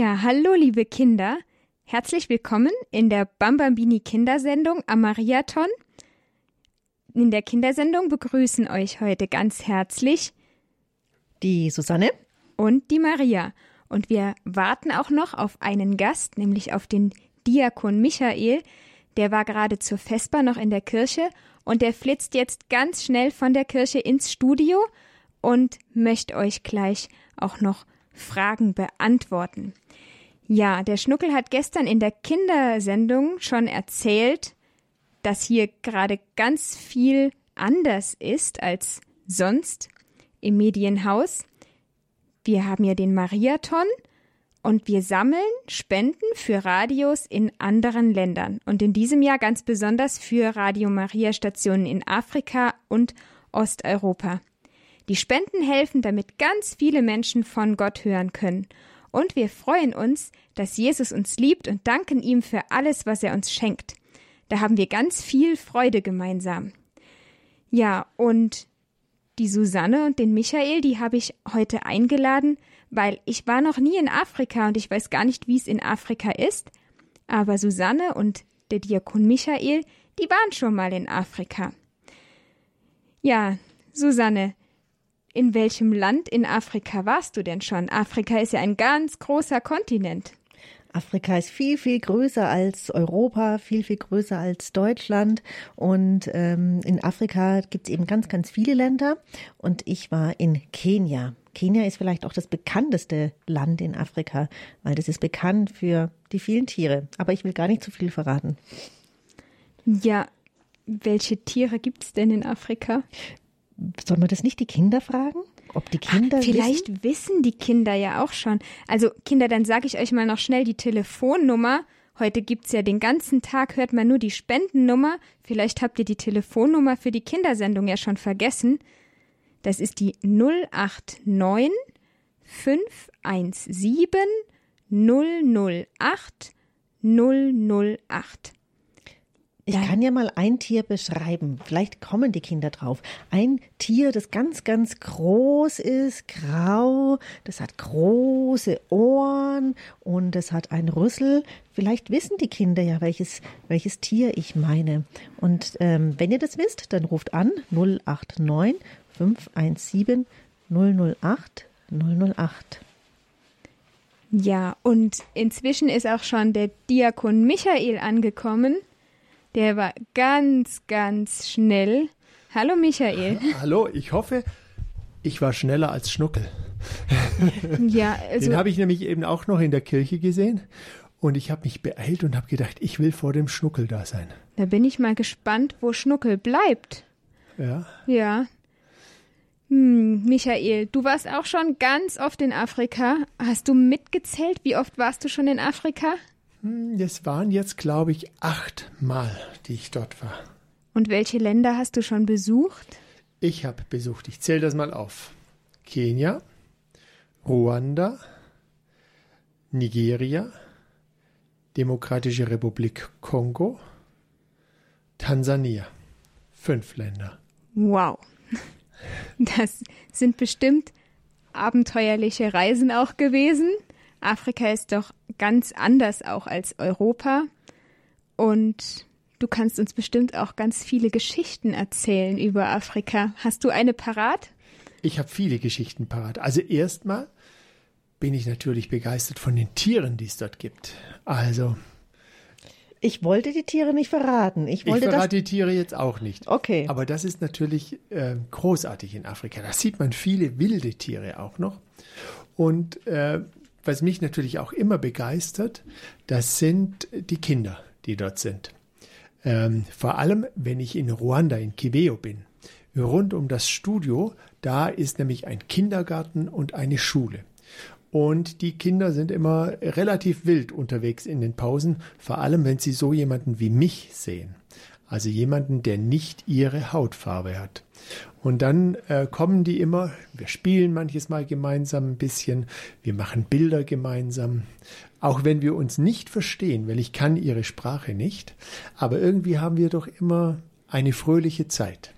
Ja, hallo liebe Kinder. Herzlich willkommen in der Bambambini Kindersendung am Mariathon. In der Kindersendung begrüßen euch heute ganz herzlich die Susanne und die Maria. Und wir warten auch noch auf einen Gast, nämlich auf den Diakon Michael. Der war gerade zur Vesper noch in der Kirche und der flitzt jetzt ganz schnell von der Kirche ins Studio und möchte euch gleich auch noch Fragen beantworten. Ja, der Schnuckel hat gestern in der Kindersendung schon erzählt, dass hier gerade ganz viel anders ist als sonst im Medienhaus. Wir haben ja den Mariathon und wir sammeln Spenden für Radios in anderen Ländern und in diesem Jahr ganz besonders für Radio Maria Stationen in Afrika und Osteuropa. Die Spenden helfen, damit ganz viele Menschen von Gott hören können. Und wir freuen uns, dass Jesus uns liebt und danken ihm für alles, was er uns schenkt. Da haben wir ganz viel Freude gemeinsam. Ja, und die Susanne und den Michael, die habe ich heute eingeladen, weil ich war noch nie in Afrika und ich weiß gar nicht, wie es in Afrika ist. Aber Susanne und der Diakon Michael, die waren schon mal in Afrika. Ja, Susanne, in welchem Land in Afrika warst du denn schon? Afrika ist ja ein ganz großer Kontinent. Afrika ist viel, viel größer als Europa, viel, viel größer als Deutschland. Und ähm, in Afrika gibt es eben ganz, ganz viele Länder. Und ich war in Kenia. Kenia ist vielleicht auch das bekannteste Land in Afrika, weil das ist bekannt für die vielen Tiere. Aber ich will gar nicht zu viel verraten. Ja, welche Tiere gibt es denn in Afrika? Sollen wir das nicht die Kinder fragen? Ob die Kinder Ach, vielleicht wissen? wissen die Kinder ja auch schon. Also Kinder, dann sage ich euch mal noch schnell die Telefonnummer. Heute gibt's ja den ganzen Tag, hört man nur die Spendennummer. Vielleicht habt ihr die Telefonnummer für die Kindersendung ja schon vergessen. Das ist die 089 517 008 008. Ich ja. kann ja mal ein Tier beschreiben. Vielleicht kommen die Kinder drauf. Ein Tier, das ganz, ganz groß ist, grau, das hat große Ohren und es hat einen Rüssel. Vielleicht wissen die Kinder ja, welches, welches Tier ich meine. Und ähm, wenn ihr das wisst, dann ruft an 089 517 008 008. Ja, und inzwischen ist auch schon der Diakon Michael angekommen. Der war ganz, ganz schnell. Hallo Michael. Hallo, ich hoffe, ich war schneller als Schnuckel. ja, also Den habe ich nämlich eben auch noch in der Kirche gesehen. Und ich habe mich beeilt und habe gedacht, ich will vor dem Schnuckel da sein. Da bin ich mal gespannt, wo Schnuckel bleibt. Ja. Ja. Hm, Michael, du warst auch schon ganz oft in Afrika. Hast du mitgezählt? Wie oft warst du schon in Afrika? Es hm, waren jetzt, glaube ich, acht Mal, die ich dort war. Und welche Länder hast du schon besucht? Ich habe besucht, ich zähle das mal auf. Kenia, Ruanda, Nigeria, Demokratische Republik Kongo, Tansania. Fünf Länder. Wow. Das sind bestimmt abenteuerliche Reisen auch gewesen. Afrika ist doch ganz anders auch als Europa. Und du kannst uns bestimmt auch ganz viele Geschichten erzählen über Afrika. Hast du eine parat? Ich habe viele Geschichten parat. Also erstmal bin ich natürlich begeistert von den Tieren, die es dort gibt. Also ich wollte die Tiere nicht verraten. Ich, wollte ich verrate die Tiere jetzt auch nicht. Okay. Aber das ist natürlich äh, großartig in Afrika. Da sieht man viele wilde Tiere auch noch. Und äh, was mich natürlich auch immer begeistert, das sind die Kinder, die dort sind. Ähm, vor allem, wenn ich in Ruanda, in Kibeo bin. Rund um das Studio, da ist nämlich ein Kindergarten und eine Schule. Und die Kinder sind immer relativ wild unterwegs in den Pausen, vor allem wenn sie so jemanden wie mich sehen. Also jemanden, der nicht ihre Hautfarbe hat. Und dann äh, kommen die immer, wir spielen manches Mal gemeinsam ein bisschen, wir machen Bilder gemeinsam, auch wenn wir uns nicht verstehen, weil ich kann ihre Sprache nicht, aber irgendwie haben wir doch immer eine fröhliche Zeit.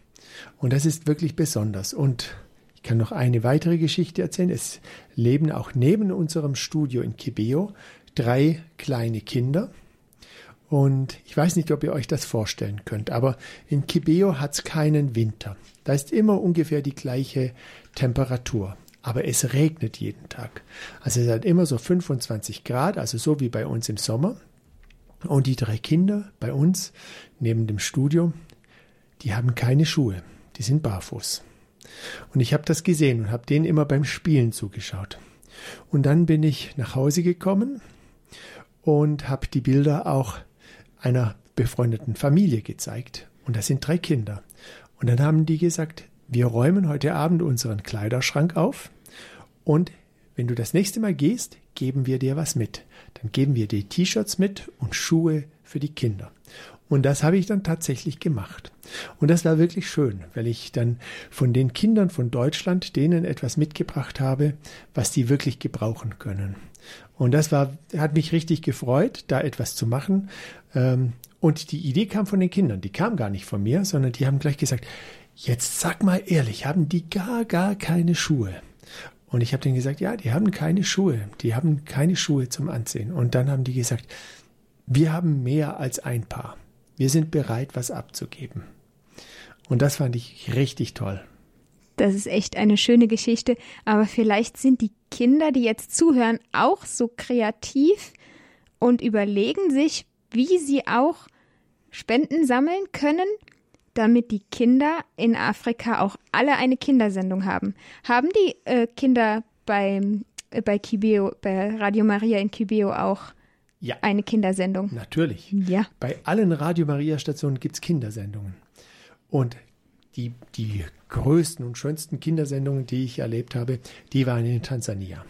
Und das ist wirklich besonders. Und Ich kann noch eine weitere Geschichte erzählen. Es leben auch neben unserem Studio in Kibeo drei kleine Kinder. Und ich weiß nicht, ob ihr euch das vorstellen könnt, aber in Kibeo hat es keinen Winter. Da ist immer ungefähr die gleiche Temperatur. Aber es regnet jeden Tag. Also es hat immer so 25 Grad, also so wie bei uns im Sommer. Und die drei Kinder bei uns neben dem Studio, die haben keine Schuhe. Die sind barfuß. Und ich habe das gesehen und habe denen immer beim Spielen zugeschaut. Und dann bin ich nach Hause gekommen und habe die Bilder auch einer befreundeten Familie gezeigt. Und das sind drei Kinder. Und dann haben die gesagt, wir räumen heute Abend unseren Kleiderschrank auf und wenn du das nächste Mal gehst, geben wir dir was mit. Dann geben wir dir T-Shirts mit und Schuhe für die Kinder. Und das habe ich dann tatsächlich gemacht. Und das war wirklich schön, weil ich dann von den Kindern von Deutschland denen etwas mitgebracht habe, was die wirklich gebrauchen können. Und das war, hat mich richtig gefreut, da etwas zu machen. Ähm, und die Idee kam von den Kindern. Die kam gar nicht von mir, sondern die haben gleich gesagt, jetzt sag mal ehrlich, haben die gar, gar keine Schuhe? Und ich habe denen gesagt, ja, die haben keine Schuhe. Die haben keine Schuhe zum Anziehen. Und dann haben die gesagt, wir haben mehr als ein Paar. Wir sind bereit, was abzugeben. Und das fand ich richtig toll. Das ist echt eine schöne Geschichte. Aber vielleicht sind die Kinder, die jetzt zuhören, auch so kreativ und überlegen sich, wie sie auch Spenden sammeln können, damit die Kinder in Afrika auch alle eine Kindersendung haben. Haben die äh, Kinder beim, äh, bei Kibeo, bei Radio Maria in Kibeo auch ja. eine Kindersendung? Natürlich. Ja. Bei allen Radio Maria Stationen gibt es Kindersendungen. Und die, die größten und schönsten Kindersendungen, die ich erlebt habe, die waren in Tansania.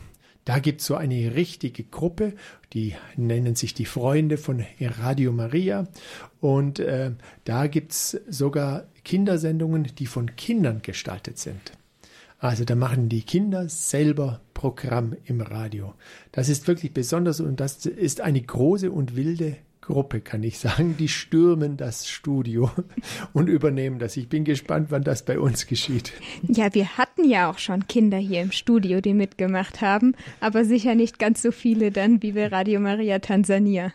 Da gibt es so eine richtige Gruppe, die nennen sich die Freunde von Radio Maria. Und äh, da gibt es sogar Kindersendungen, die von Kindern gestaltet sind. Also da machen die Kinder selber Programm im Radio. Das ist wirklich besonders und das ist eine große und wilde Gruppe, kann ich sagen. Die stürmen das Studio und übernehmen das. Ich bin gespannt, wann das bei uns geschieht. Ja, wir hatten ja auch schon Kinder hier im Studio, die mitgemacht haben, aber sicher nicht ganz so viele dann wie bei Radio Maria Tansania.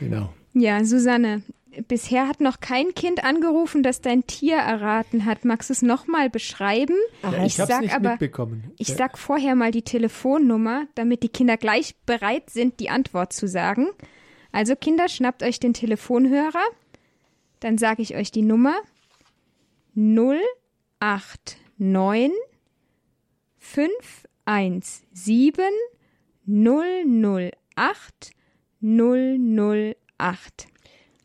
Genau. Ja, Susanne, bisher hat noch kein Kind angerufen, das dein Tier erraten hat. Magst du es nochmal beschreiben? Ja, ich, ich sag nicht aber, mitbekommen. Ich sag vorher mal die Telefonnummer, damit die Kinder gleich bereit sind, die Antwort zu sagen. Also Kinder, schnappt euch den Telefonhörer. Dann sage ich euch die Nummer 089 517 008 008.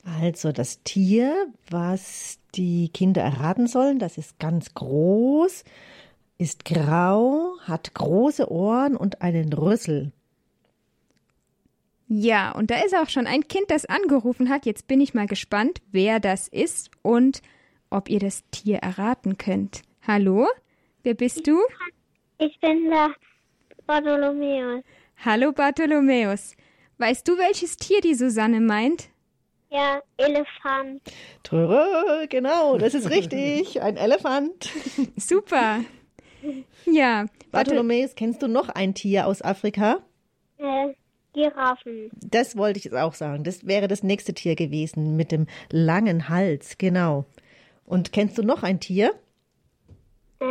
Also das Tier, was die Kinder erraten sollen, das ist ganz groß, ist grau, hat große Ohren und einen Rüssel. Ja, und da ist auch schon ein Kind, das angerufen hat. Jetzt bin ich mal gespannt, wer das ist und ob ihr das Tier erraten könnt. Hallo? Wer bist du? Ich bin der Bartholomäus. Hallo Bartholomäus. Weißt du, welches Tier die Susanne meint? Ja, Elefant. Tröre, genau, das ist richtig. Ein Elefant. Super. Ja. Bartholomäus, kennst du noch ein Tier aus Afrika? Äh, Giraffen. Das wollte ich jetzt auch sagen. Das wäre das nächste Tier gewesen mit dem langen Hals, genau. Und kennst du noch ein Tier? Äh,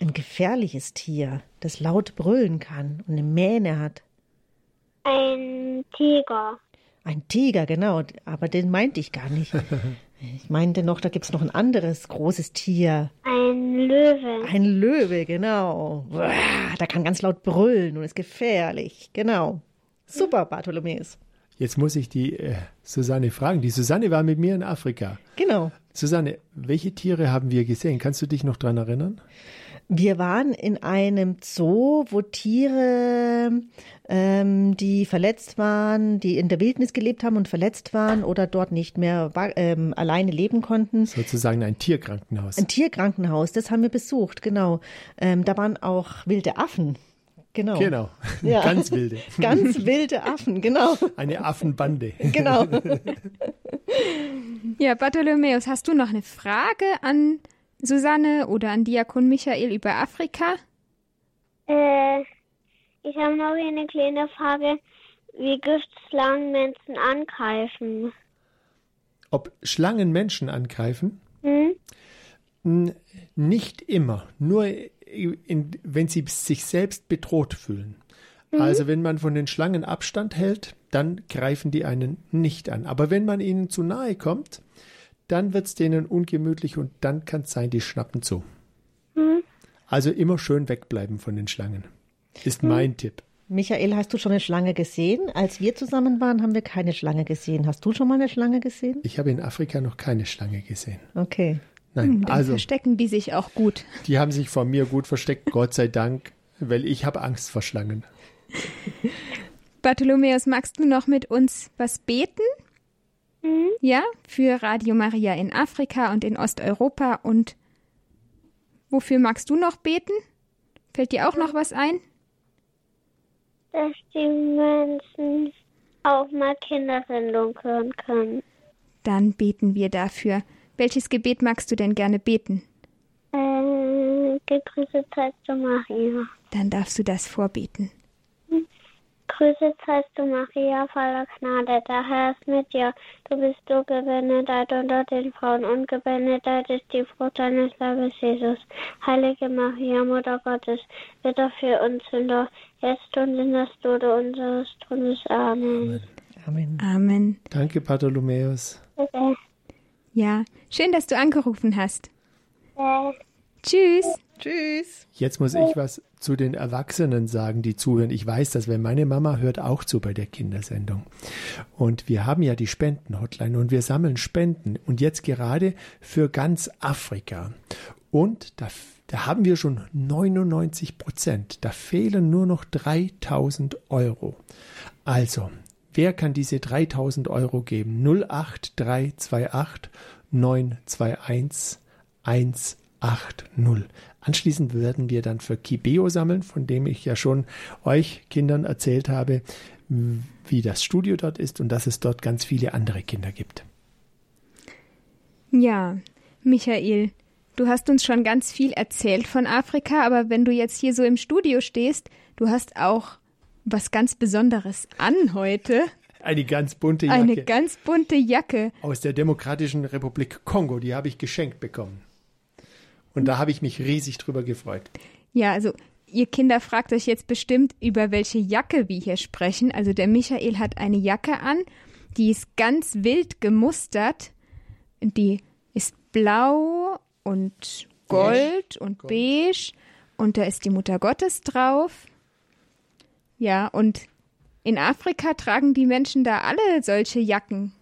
ein gefährliches Tier, das laut brüllen kann und eine Mähne hat. Ein Tiger. Ein Tiger, genau. Aber den meinte ich gar nicht. Ich meinte noch, da gibt es noch ein anderes großes Tier. Ein Löwe. Ein Löwe, genau. Da kann ganz laut brüllen und ist gefährlich. Genau. Super, Bartholomäus. Jetzt muss ich die äh, Susanne fragen. Die Susanne war mit mir in Afrika. Genau. Susanne, welche Tiere haben wir gesehen? Kannst du dich noch daran erinnern? Wir waren in einem Zoo, wo Tiere, ähm, die verletzt waren, die in der Wildnis gelebt haben und verletzt waren oder dort nicht mehr ähm, alleine leben konnten. Sozusagen ein Tierkrankenhaus. Ein Tierkrankenhaus, das haben wir besucht, genau. Ähm, da waren auch wilde Affen. Genau. Genau. Ja. Ganz wilde. Ganz wilde Affen, genau. Eine Affenbande. Genau. Ja, Bartholomäus, hast du noch eine Frage an Susanne oder an Diakon Michael über Afrika? Äh, ich habe noch eine kleine Frage, wie Giftschlangen Menschen angreifen. Ob Schlangen Menschen angreifen? Hm? Nicht immer, nur in, wenn sie sich selbst bedroht fühlen. Also wenn man von den Schlangen Abstand hält, dann greifen die einen nicht an. Aber wenn man ihnen zu nahe kommt, dann wird es denen ungemütlich und dann kann es sein, die schnappen zu. Also immer schön wegbleiben von den Schlangen. Ist mein Tipp. Michael, hast du schon eine Schlange gesehen? Als wir zusammen waren, haben wir keine Schlange gesehen. Hast du schon mal eine Schlange gesehen? Ich habe in Afrika noch keine Schlange gesehen. Okay. Nein, Dann also verstecken die sich auch gut. die haben sich vor mir gut versteckt, Gott sei Dank, weil ich habe Angst vor Schlangen. Bartholomäus, magst du noch mit uns was beten? Ja, für Radio Maria in Afrika und in Osteuropa und wofür magst du noch beten? Fällt dir auch noch was ein? Dass die Menschen auch mal Kindersendung hören können. Dann beten wir dafür. Welches Gebet magst du denn gerne beten? Äh, gegrüßet seist du Maria. Dann darfst du das vorbeten. Grüßet seist du Maria, voller Gnade, der Herr ist mit dir. Du bist so gebenedeit unter den Frauen und gebenedeit ist die Frucht deines Leibes, Jesus. Heilige Maria, Mutter Gottes, bitte für uns Sünder, jetzt und in das Tode unseres Todes. Amen. Amen. Amen. Danke, Bartholomäus. Bitte. Ja, schön, dass du angerufen hast. Äh, Tschüss. Tschüss. Jetzt muss ich was zu den Erwachsenen sagen, die zuhören. Ich weiß das, weil meine Mama hört auch zu bei der Kindersendung. Und wir haben ja die Spenden-Hotline und wir sammeln Spenden. Und jetzt gerade für ganz Afrika. Und da, da haben wir schon 99 Prozent. Da fehlen nur noch 3000 Euro. Also, wer kann diese 3000 Euro geben? 08328 921 180. Anschließend werden wir dann für Kibeo sammeln, von dem ich ja schon euch Kindern erzählt habe, wie das Studio dort ist und dass es dort ganz viele andere Kinder gibt. Ja, Michael, du hast uns schon ganz viel erzählt von Afrika, aber wenn du jetzt hier so im Studio stehst, du hast auch was ganz Besonderes an heute. Eine ganz bunte Jacke Eine ganz bunte Jacke. aus der Demokratischen Republik Kongo, die habe ich geschenkt bekommen. Und da habe ich mich riesig drüber gefreut. Ja, also ihr Kinder fragt euch jetzt bestimmt, über welche Jacke wir hier sprechen. Also der Michael hat eine Jacke an, die ist ganz wild gemustert. Die ist blau und gold und beige und da ist die Mutter Gottes drauf. Ja, und in Afrika tragen die Menschen da alle solche Jacken.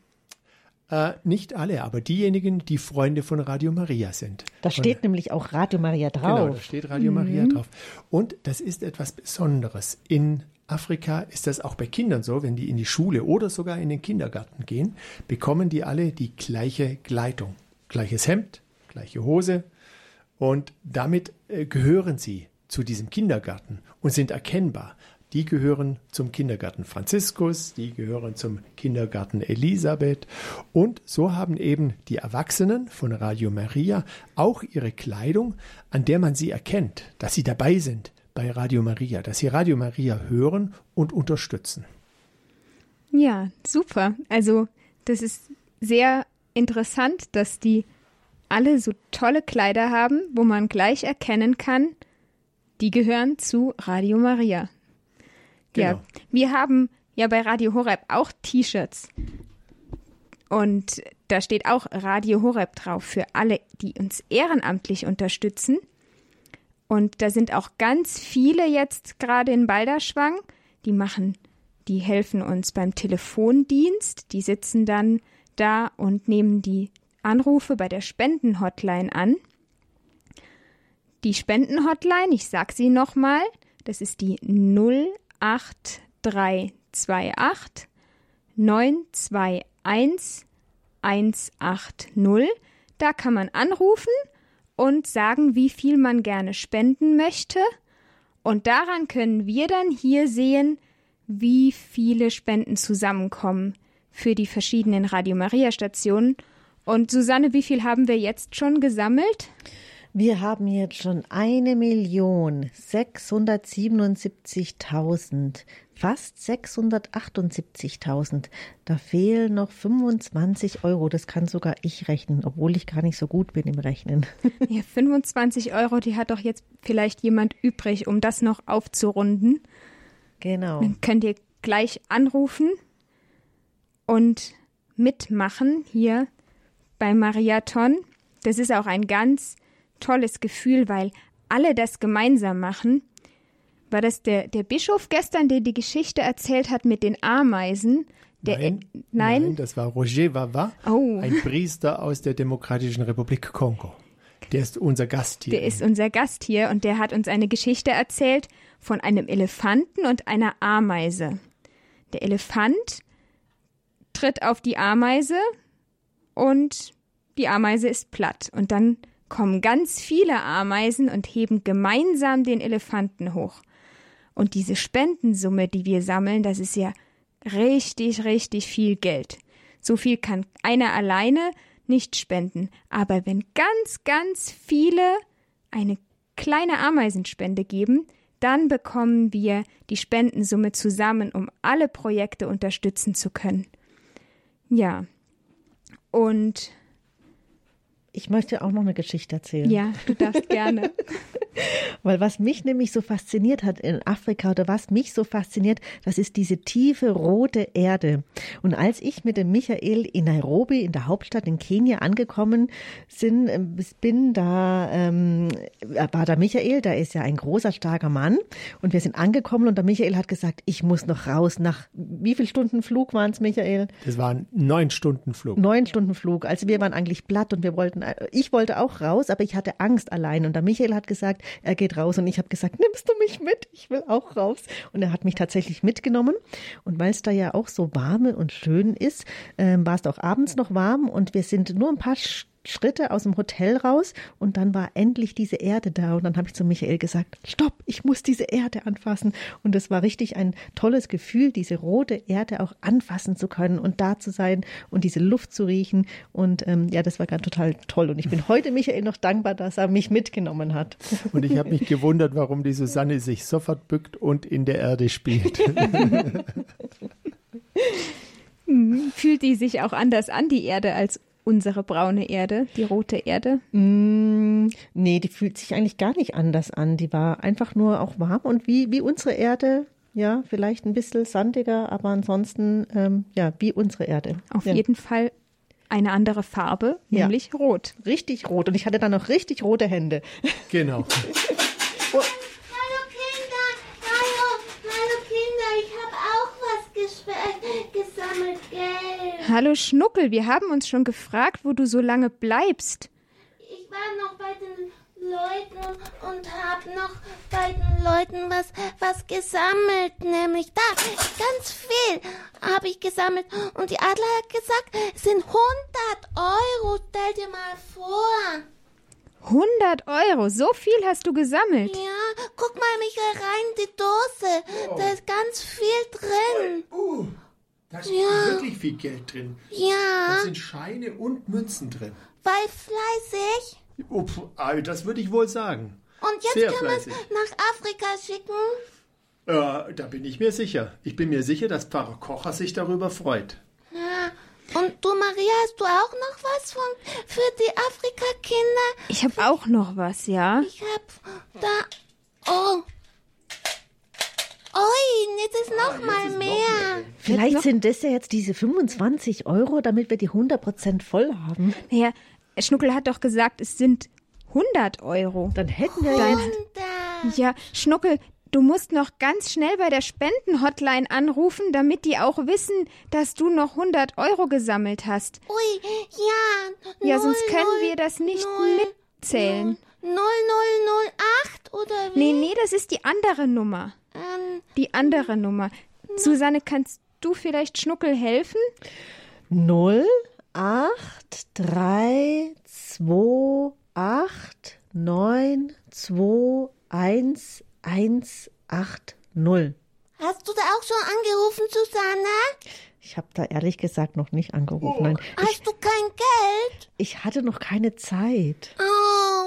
Äh, nicht alle, aber diejenigen, die Freunde von Radio Maria sind. Da steht nämlich auch Radio Maria Genau, da drauf. steht Radio Maria drauf. Und das ist etwas Besonderes. In Afrika ist das auch bei Kindern so, wenn die in die Schule oder sogar in den Kindergarten gehen, bekommen die alle die gleiche Kleidung. Gleiches Hemd, gleiche Hose. Und damit äh, gehören sie zu diesem Kindergarten und sind erkennbar. Die gehören zum Kindergarten Franziskus, die gehören zum Kindergarten Elisabeth. Und so haben eben die Erwachsenen von Radio Maria auch ihre Kleidung, an der man sie erkennt, dass sie dabei sind bei Radio Maria, dass sie Radio Maria hören und unterstützen. Ja, super. Also das ist sehr interessant, dass die alle so tolle Kleider haben, wo man gleich erkennen kann, die gehören zu Radio Maria. Ja, Genau. wir haben ja bei Radio Horeb auch T-Shirts. Und da steht auch Radio Horeb drauf für alle, die uns ehrenamtlich unterstützen. Und da sind auch ganz viele jetzt gerade in Balderschwang, die machen, die helfen uns beim Telefondienst, die sitzen dann da und nehmen die Anrufe bei der Spendenhotline an. Die Spendenhotline, ich sag sie nochmal, das ist die 08328 921 180. Da kann man anrufen und sagen, wie viel man gerne spenden möchte. Und daran können wir dann hier sehen, wie viele Spenden zusammenkommen für die verschiedenen Radio Maria Stationen. Und Susanne, wie viel haben wir jetzt schon gesammelt? Wir haben jetzt schon eine Million sechshundertsiebenundsiebzigtausend, fast 678.000. Da fehlen noch 25 Euro. Das kann sogar ich rechnen, obwohl ich gar nicht so gut bin im Rechnen. Ja, 25 Euro, die hat doch jetzt vielleicht jemand übrig, um das noch aufzurunden. Genau. Dann könnt ihr gleich anrufen und mitmachen hier bei Mariathon. Das ist auch ein ganz tolles Gefühl, weil alle das gemeinsam machen. War das der, der Bischof gestern, der die Geschichte erzählt hat mit den Ameisen? Der, Nein, äh, nein? nein, das war Roger Vava, Oh. ein Priester aus der Demokratischen Republik Kongo. Der ist unser Gast hier. Der ist unser Gast hier und der hat uns eine Geschichte erzählt von einem Elefanten und einer Ameise. Der Elefant tritt auf die Ameise und die Ameise ist platt. Und dann kommen ganz viele Ameisen und heben gemeinsam den Elefanten hoch. Und diese Spendensumme, die wir sammeln, das ist ja richtig, richtig viel Geld. So viel kann einer alleine nicht spenden. Aber wenn ganz, ganz viele eine kleine Ameisenspende geben, dann bekommen wir die Spendensumme zusammen, um alle Projekte unterstützen zu können. Ja. Und Ich möchte auch noch eine Geschichte erzählen. ja, du darfst gerne. Weil was mich nämlich so fasziniert hat in Afrika oder was mich so fasziniert, das ist diese tiefe rote Erde. Und als ich mit dem Michael in Nairobi, in der Hauptstadt in Kenia angekommen sind, ähm, bin da, ähm, war der Michael, der ist ja ein großer, starker Mann. Und wir sind angekommen und der Michael hat gesagt, ich muss noch raus nach, wie viel Stunden Flug waren es, Michael? Das war ein neun Stunden Flug. Neun Stunden Flug. Also wir waren eigentlich platt und wir wollten, ich wollte auch raus, aber ich hatte Angst allein. Und der Michael hat gesagt, er geht raus und ich habe gesagt, nimmst du mich mit? Ich will auch raus. Und er hat mich tatsächlich mitgenommen. Und weil es da ja auch so warm und schön ist, ähm, war es auch abends noch warm und wir sind nur ein paar Sch Schritte aus dem Hotel raus und dann war endlich diese Erde da und dann habe ich zu Michael gesagt, stopp, ich muss diese Erde anfassen und es war richtig ein tolles Gefühl, diese rote Erde auch anfassen zu können und da zu sein und diese Luft zu riechen und ähm, ja, das war ganz total toll und ich bin heute Michael noch dankbar, dass er mich mitgenommen hat. Und ich habe mich gewundert, warum die Susanne sich sofort bückt und in der Erde spielt. Fühlt die sich auch anders an, die Erde, als unsere braune Erde, die rote Erde? Mm, nee, die fühlt sich eigentlich gar nicht anders an. Die war einfach nur auch warm und wie, wie unsere Erde, ja, vielleicht ein bisschen sandiger, aber ansonsten, ähm, ja, wie unsere Erde. Auf ja. jeden Fall eine andere Farbe, Ja. nämlich rot. Richtig rot und ich hatte dann noch richtig rote Hände. genau. Hallo Kinder, hallo, hallo Kinder, ich habe auch was gespe- gesammelt, Geld. Hallo Schnuckel, wir haben uns schon gefragt, wo du so lange bleibst. Ich war noch bei den Leuten und habe noch bei den Leuten was, was gesammelt, nämlich da, ganz viel habe ich gesammelt. Und die Adler hat gesagt, es sind 100 Euro, stell dir mal vor. 100 Euro, so viel hast du gesammelt. Ja, guck mal, Michael, rein in die Dose, da ist ganz viel drin. Uh, da ist Ja. wirklich viel Geld drin. Da Ja, sind Scheine und Münzen drin. weil fleißig. Oh, pf, ah, das würde ich wohl sagen. Und jetzt Sehr können wir es nach Afrika schicken. Äh, da bin ich mir sicher. Ich bin mir sicher, dass Pfarrer Kocher sich darüber freut. Ja. Und du, Maria, hast du auch noch was von für die Afrika-Kinder? Ich habe auch noch was, ja. Ich hab da. Oh. Ui, jetzt ist noch mal mehr. Vielleicht noch- sind das ja jetzt diese 25 Euro, damit wir die 100% voll haben. Naja, Schnuckel hat doch gesagt, es sind 100 Euro. Dann hätten wir Dein- jetzt Und da. Ja, Schnuckel, du musst noch ganz schnell bei der Spendenhotline anrufen, damit die auch wissen, dass du noch 100 Euro gesammelt hast. Ui, ja. Ja, sonst null, können null, wir das nicht null, mitzählen. 0008 oder wie? Nee, nee, das ist die andere Nummer. Ähm, Die andere Nummer. Susanne, kannst du vielleicht Schnuckel helfen? 0, 8, 3, 2, 8, 9, 2, 1, 1, 8, 0. hast du da auch schon angerufen, Susanne? Ich habe da ehrlich gesagt noch nicht angerufen. Nein, Hast du kein Geld? ich hatte noch keine Zeit. Oh,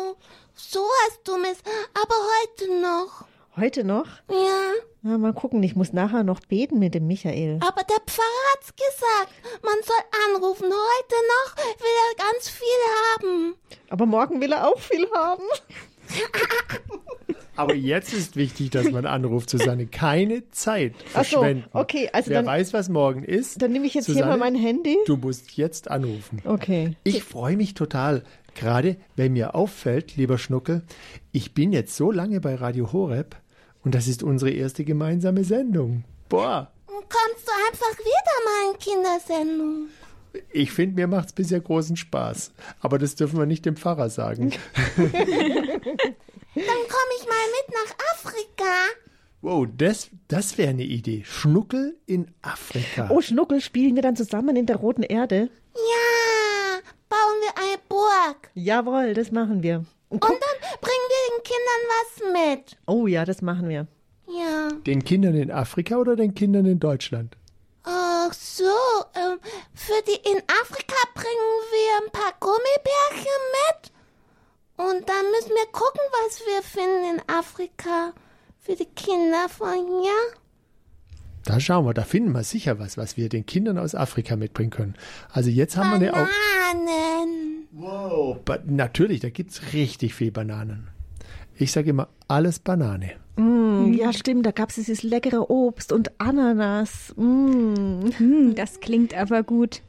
so was Dummes. Aber heute noch. Heute noch? Ja. Na, mal gucken, ich muss nachher noch beten mit dem Michael. Aber der Pfarrer hat's gesagt. Man soll anrufen. Heute noch will er ganz viel haben. Aber morgen will er auch viel haben. Aber jetzt ist wichtig, dass man anruft, Susanne. Keine Zeit Ach so, verschwenden. okay, also Wer dann- weiß, was morgen ist. Dann nehme ich jetzt hier Susanne, mal mein Handy. Du musst jetzt anrufen. Okay. Ich freue mich total, gerade wenn mir auffällt, lieber Schnuckel, ich bin jetzt so lange bei Radio Horeb und das ist unsere erste gemeinsame Sendung. Boah, Und kommst du einfach wieder mal in Kindersendung? ich finde, mir macht's bisher großen Spaß. Aber das dürfen wir nicht dem Pfarrer sagen. Dann komme ich mal mit nach Afrika. Wow, das, das wäre eine Idee. Schnuckel in Afrika. Oh, Schnuckel, spielen wir dann zusammen in der roten Erde? Ja, bauen wir eine Burg. Jawohl, das machen wir. Und Und dann bringen wir den Kindern was mit. oh ja, das machen wir. Ja. Den Kindern in Afrika oder den Kindern in Deutschland? Ach so, ähm, für die in Afrika bringen wir ein paar Gummibärchen mit. Und dann müssen wir gucken, was wir finden in Afrika für die Kinder von hier. Da schauen wir, da finden wir sicher was, was wir den Kindern aus Afrika mitbringen können. Also jetzt haben wir eine Bananen. Wow, ba natürlich, da gibt's richtig viel Bananen. Ich sage immer, alles Banane. Mm, ja, stimmt, da gab es dieses leckere Obst und Ananas. Mm. Hm, das klingt aber gut.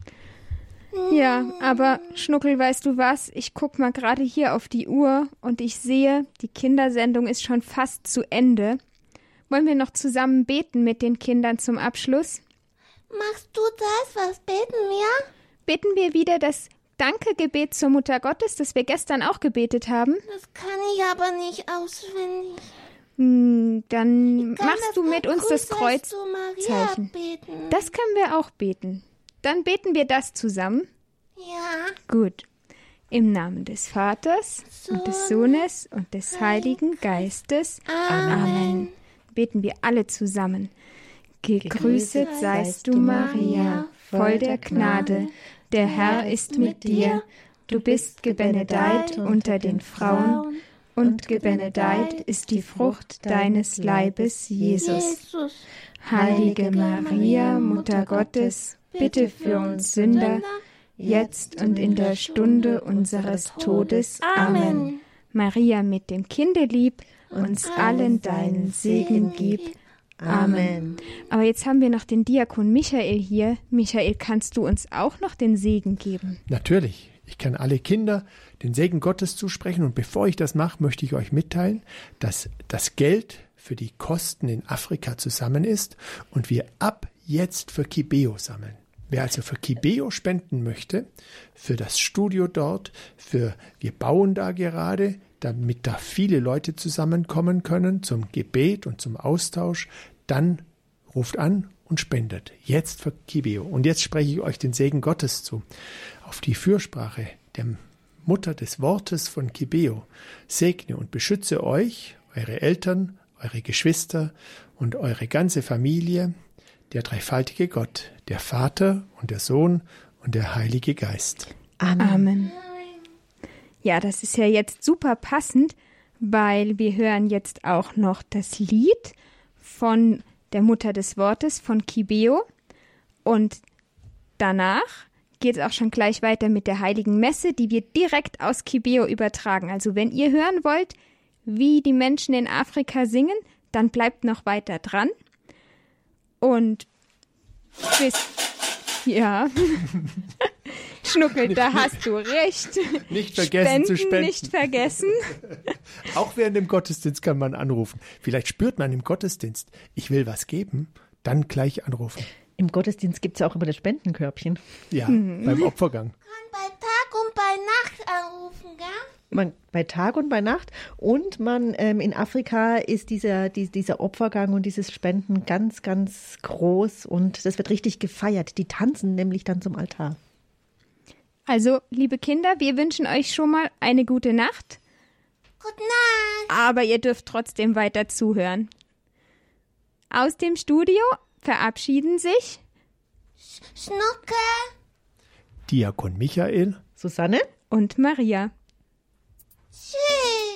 Ja, aber Schnuckel, weißt du was? Ich guck mal gerade hier auf die Uhr und ich sehe, die Kindersendung ist schon fast zu Ende. Wollen wir noch zusammen beten mit den Kindern zum Abschluss? Machst du das? Was beten wir? Beten wir wieder das Dankegebet zur Mutter Gottes, das wir gestern auch gebetet haben? Das kann ich aber nicht auswendig. Hm, dann machst du mit uns das Grüß Kreuz. du Maria Zeichen. beten. Das können wir auch beten. Dann beten wir das zusammen. ja. Gut. Im Namen des Vaters und des Sohnes und des Heiligen Geistes. Amen. Beten wir alle zusammen. Gegrüßet seist du, Maria, voll der Gnade. Der Herr ist mit dir. Du bist gebenedeit unter den Frauen, und gebenedeit ist die Frucht deines Leibes, Jesus. Jesus. Heilige Maria, Mutter Gottes, bitte für uns Sünder, jetzt und in der Stunde unseres Todes. Amen. Maria mit dem Kindelieb, uns allen deinen Segen gib. Amen. Aber jetzt haben wir noch den Diakon Michael hier. Michael, kannst du uns auch noch den Segen geben? Natürlich, ich kann alle Kinder den Segen Gottes zusprechen und bevor ich das mache, möchte ich euch mitteilen, dass das Geld für die Kosten in Afrika zusammen ist und wir ab jetzt für Kibeo sammeln. Wer also für Kibeo spenden möchte, für das Studio dort, für wir bauen da gerade, damit da viele Leute zusammenkommen können zum Gebet und zum Austausch, dann ruft an und spendet. Jetzt für Kibeo. Und jetzt spreche ich euch den Segen Gottes zu. Auf die Fürsprache der Mutter des Wortes von Kibeo. Segne und beschütze euch, eure Eltern, eure Geschwister und eure ganze Familie, der dreifaltige Gott, der Vater und der Sohn und der Heilige Geist. Amen. Ja, das ist ja jetzt super passend, weil wir hören jetzt auch noch das Lied von der Mutter des Wortes von Kibeo und danach geht es auch schon gleich weiter mit der heiligen Messe, die wir direkt aus Kibeo übertragen. Also wenn ihr hören wollt, wie die Menschen in Afrika singen, dann bleibt noch weiter dran. Und bis ja. Schnuckel, da hast du recht. Nicht vergessen zu spenden. Nicht vergessen. Auch während dem Gottesdienst kann man anrufen. Vielleicht spürt man im Gottesdienst, ich will was geben, dann gleich anrufen. Im Gottesdienst gibt es ja auch immer das Spendenkörbchen. Ja, beim Opfergang. Kann bei Tag und bei Nacht anrufen, gell? Man, bei Tag und bei Nacht. Und man ähm, in Afrika ist dieser, die, dieser Opfergang und dieses Spenden ganz, ganz groß und das wird richtig gefeiert. Die tanzen nämlich dann zum Altar. Also, liebe Kinder, wir wünschen euch schon mal eine gute Nacht, Gute Nacht. aber ihr dürft trotzdem weiter zuhören. Aus dem Studio verabschieden sich Schnucke. Diakon Michael, Susanne? Und Maria. Tschüss.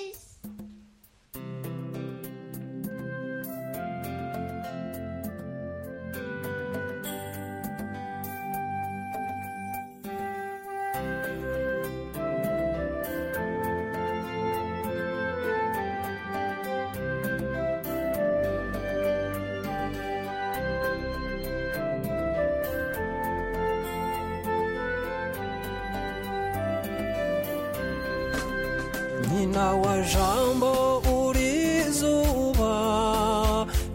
Nyina wa jambo uri izuba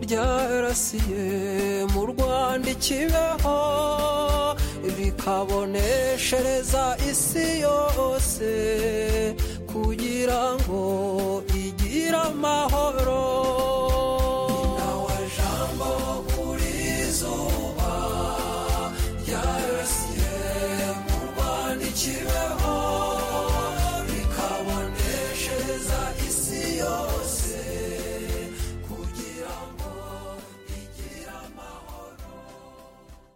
ryarasiye mu rwanda ikibeho rikaboneshereza isi yose kugira ngo igire amahoro.